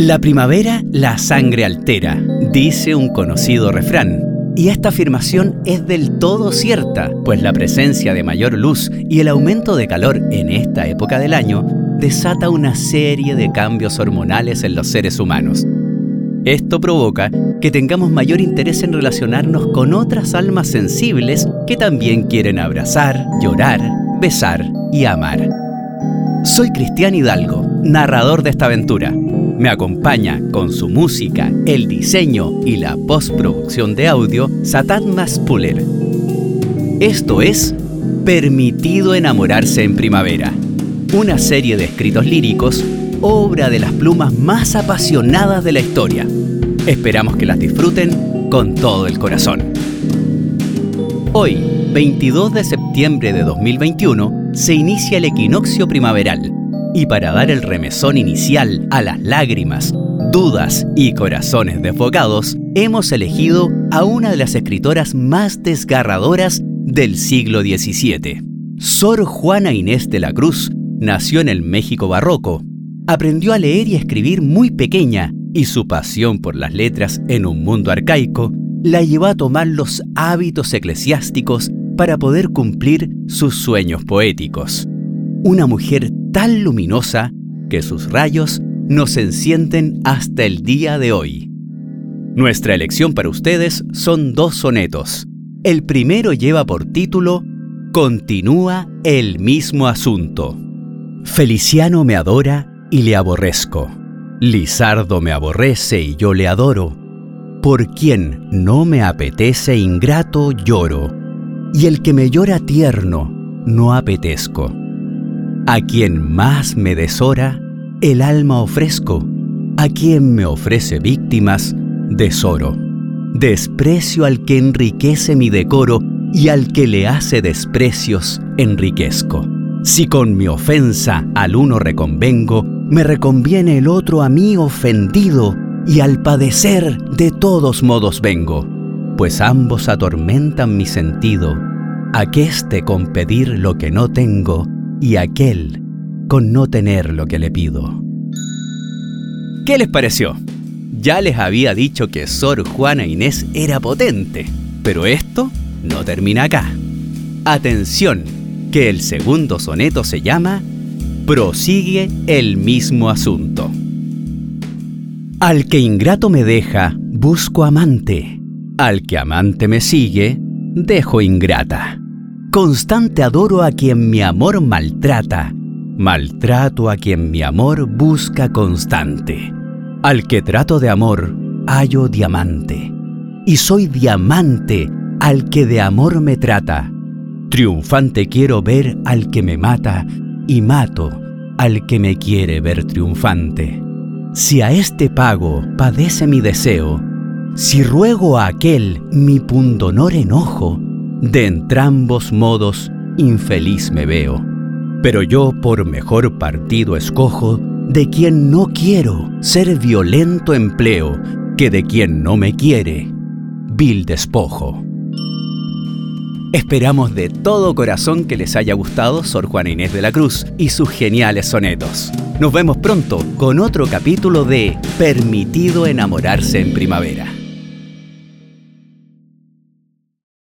La primavera la sangre altera, dice un conocido refrán. Y esta afirmación es del todo cierta, pues la presencia de mayor luz y el aumento de calor en esta época del año desata una serie de cambios hormonales en los seres humanos. Esto provoca que tengamos mayor interés en relacionarnos con otras almas sensibles que también quieren abrazar, llorar, besar y amar. Soy Cristian Hidalgo, narrador de esta aventura. Me acompaña con su música, el diseño y la postproducción de audio Satan Maspuller. Esto es Permitido enamorarse en primavera, una serie de escritos líricos, obra de las plumas más apasionadas de la historia. Esperamos que las disfruten con todo el corazón. Hoy, 22 de septiembre de 2021, se inicia el equinoccio primaveral y para dar el remesón inicial a las lágrimas, dudas y corazones desbocados, hemos elegido a una de las escritoras más desgarradoras del siglo XVII. Sor Juana Inés de la Cruz nació en el México barroco. Aprendió a leer y escribir muy pequeña y su pasión por las letras en un mundo arcaico la llevó a tomar los hábitos eclesiásticos para poder cumplir sus sueños poéticos. Una mujer tan luminosa que sus rayos nos encienden hasta el día de hoy. Nuestra elección para ustedes son dos sonetos. El primero lleva por título Continúa el mismo asunto. Feliciano me adora y le aborrezco. Lizardo me aborrece y yo le adoro. Por quien no me apetece ingrato lloro, y el que me llora tierno no apetezco. A quien más me deshora, el alma ofrezco. A quien me ofrece víctimas, desoro. Desprecio al que enriquece mi decoro y al que le hace desprecios, enriquezco. Si con mi ofensa al uno reconvengo, me reconviene el otro a mí ofendido, y al padecer de todos modos vengo, pues ambos atormentan mi sentido, aqueste con pedir lo que no tengo, y aquel con no tener lo que le pido. ¿Qué les pareció? Ya les había dicho que Sor Juana Inés era potente, pero esto no termina acá. Atención, que el segundo soneto se llama Prosigue el mismo asunto. Al que ingrato me deja, busco amante. Al que amante me sigue, dejo ingrata. Constante adoro a quien mi amor maltrata, maltrato a quien mi amor busca constante. Al que trato de amor, hallo diamante. Y soy diamante al que de amor me trata. Triunfante quiero ver al que me mata y mato al que me quiere ver triunfante. Si a este pago padece mi deseo, si ruego a aquel mi pundonor enojo, de entrambos modos infeliz me veo. Pero yo por mejor partido escojo de quien no quiero ser violento empleo que de quien no me quiere vil despojo. Esperamos de todo corazón que les haya gustado Sor Juana Inés de la Cruz y sus geniales sonetos. Nos vemos pronto con otro capítulo de Permitido enamorarse en primavera.